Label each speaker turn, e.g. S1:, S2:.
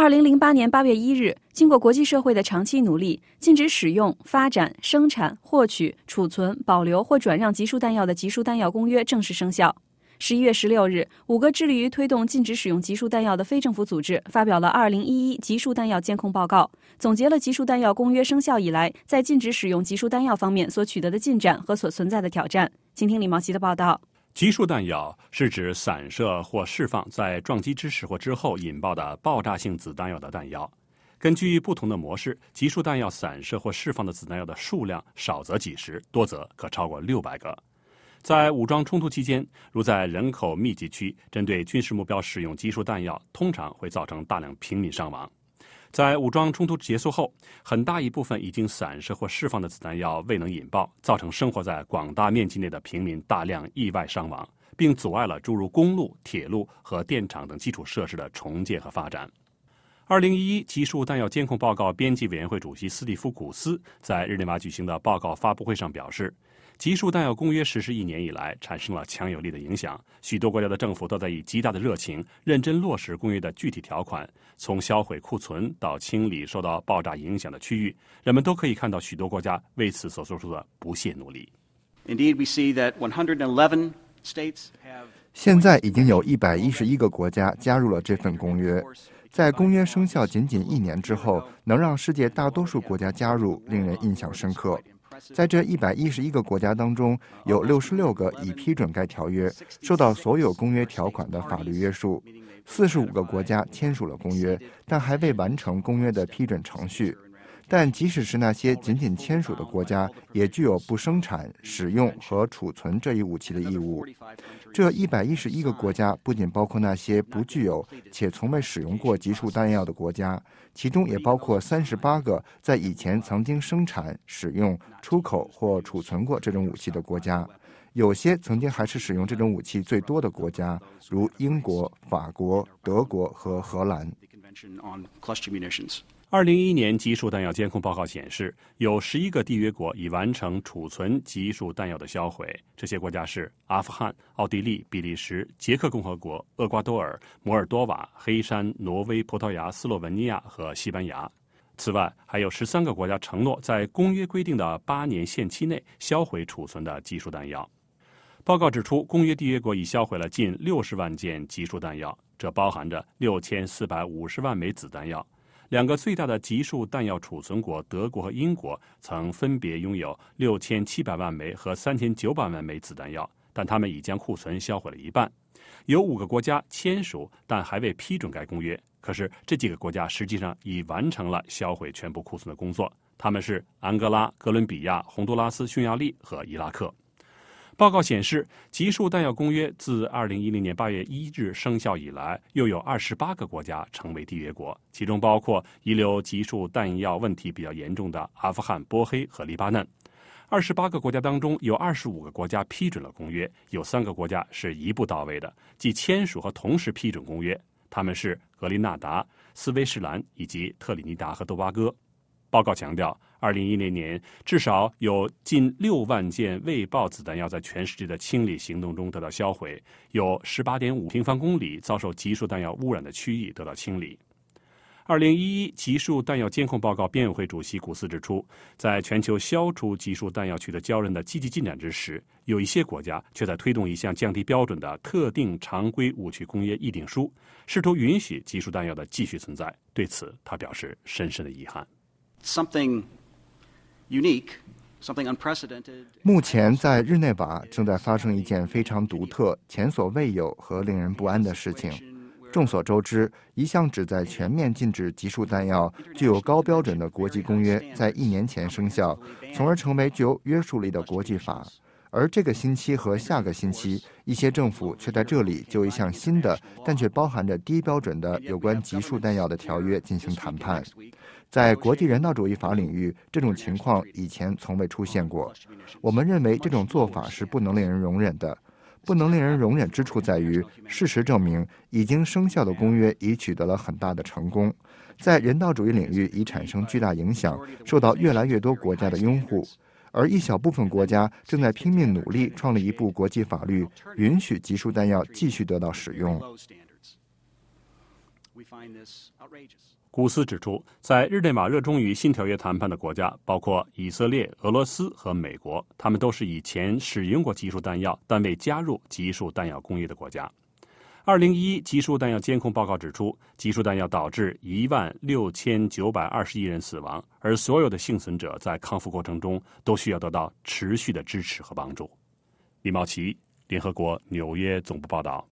S1: 二零零八年八月一日，经过国际社会的长期努力，禁止使用、发展、生产、获取、储存、保留或转让集束弹药的集束弹药公约正式生效。十一月十六日，五个致力于推动禁止使用集束弹药的非政府组织发表了《二零一一集束弹药监控报告》，总结了集束弹药公约生效以来在禁止使用集束弹药方面所取得的进展和所存在的挑战。请听李毛奇的报道。
S2: 集束弹药是指散射或释放在撞击之时或之后引爆的爆炸性子弹药的弹药。根据不同的模式，集束弹药散射或释放的子弹药的数量少则几十，多则可超过六百个。在武装冲突期间，如在人口密集区针对军事目标使用集束弹药，通常会造成大量平民伤亡。在武装冲突结束后，很大一部分已经散射或释放的子弹药未能引爆，造成生活在广大面积内的平民大量意外伤亡，并阻碍了诸如公路、铁路和电厂等基础设施的重建和发展。二零一一集束弹药监控报告编辑委员会主席斯蒂夫·古斯在日内瓦举行的报告发布会上表示。集束弹药公约实施一年以来，产生了强有力的影响。许多国家的政府都在以极大的热情，认真落实公约的具体条款。从销毁库存到清理受到爆炸影响的区域，人们都可以看到许多国家为此所做出的不懈努力。
S3: Indeed, we see that 111 states have.
S4: 现在已经有一百一十一个国家加入了这份公约。在公约生效仅仅一年之后，能让世界大多数国家加入，令人印象深刻。在这一百一十一个国家当中，有六十六个已批准该条约，受到所有公约条款的法律约束；四十五个国家签署了公约，但还未完成公约的批准程序。但即使是那些仅仅签署的国家，也具有不生产、使用和储存这一武器的义务。这一百一十一个国家不仅包括那些不具有且从未使用过集束弹药的国家，其中也包括三十八个在以前曾经生产、使用、出口或储存过这种武器的国家。有些曾经还是使用这种武器最多的国家，如英国、法国、德国和荷兰。
S2: 二零一一年集束弹药监控报告显示，有十一个缔约国已完成储存集束弹药的销毁。这些国家是阿富汗、奥地利、比利时、捷克共和国、厄瓜多尔、摩尔多瓦、黑山、挪威、葡萄牙、斯洛文尼亚和西班牙。此外，还有十三个国家承诺在公约规定的八年限期内销毁储存的集束弹药。报告指出，公约缔约国已销毁了近六十万件集束弹药，这包含着六千四百五十万枚子弹药。两个最大的集束弹药储存国德国和英国曾分别拥有六千七百万枚和三千九百万枚子弹药，但他们已将库存销毁了一半。有五个国家签署但还未批准该公约，可是这几个国家实际上已完成了销毁全部库存的工作。他们是安哥拉、哥伦比亚、洪都拉斯、匈牙利和伊拉克。报告显示，集束弹药公约自2010年8月1日生效以来，又有28个国家成为缔约国，其中包括遗留集束弹药问题比较严重的阿富汗、波黑和黎巴嫩。28个国家当中，有25个国家批准了公约，有三个国家是一步到位的，即签署和同时批准公约。他们是格林纳达、斯威士兰以及特立尼达和多巴哥。报告强调，二零一零年至少有近六万件未爆子弹药在全世界的清理行动中得到销毁，有十八点五平方公里遭受集束弹药污染的区域得到清理。二零一一集束弹药监控报告编委会主席古斯指出，在全球消除集束弹药取得骄人的积极进展之时，有一些国家却在推动一项降低标准的特定常规武器公约议定书，试图允许集束弹药的继续存在。对此，他表示深深的遗憾。
S3: something. Unique.
S4: 目前在日内瓦正在发生一件非常独特、前所未有和令人不安的事情。众所周知，一项旨在全面禁止集束弹药、具有高标准的国际公约在一年前生效，从而成为具有约束力的国际法。而这个星期和下个星期，一些政府却在这里就一项新的，但却包含着低标准的有关集束弹药的条约进行谈判。在国际人道主义法领域，这种情况以前从未出现过。我们认为这种做法是不能令人容忍的。不能令人容忍之处在于，事实证明，已经生效的公约已取得了很大的成功，在人道主义领域已产生巨大影响，受到越来越多国家的拥护。而一小部分国家正在拼命努力创立一部国际法律，允许集束弹药继续得到使用。
S2: 古斯指出，在日内瓦热衷于新条约谈判的国家包括以色列、俄罗斯和美国，他们都是以前使用过集束弹药但未加入集束弹药工业的国家。二零一一集束弹药监控报告指出，集束弹药导致一万六千九百二十一人死亡，而所有的幸存者在康复过程中都需要得到持续的支持和帮助。李茂奇，联合国纽约总部报道。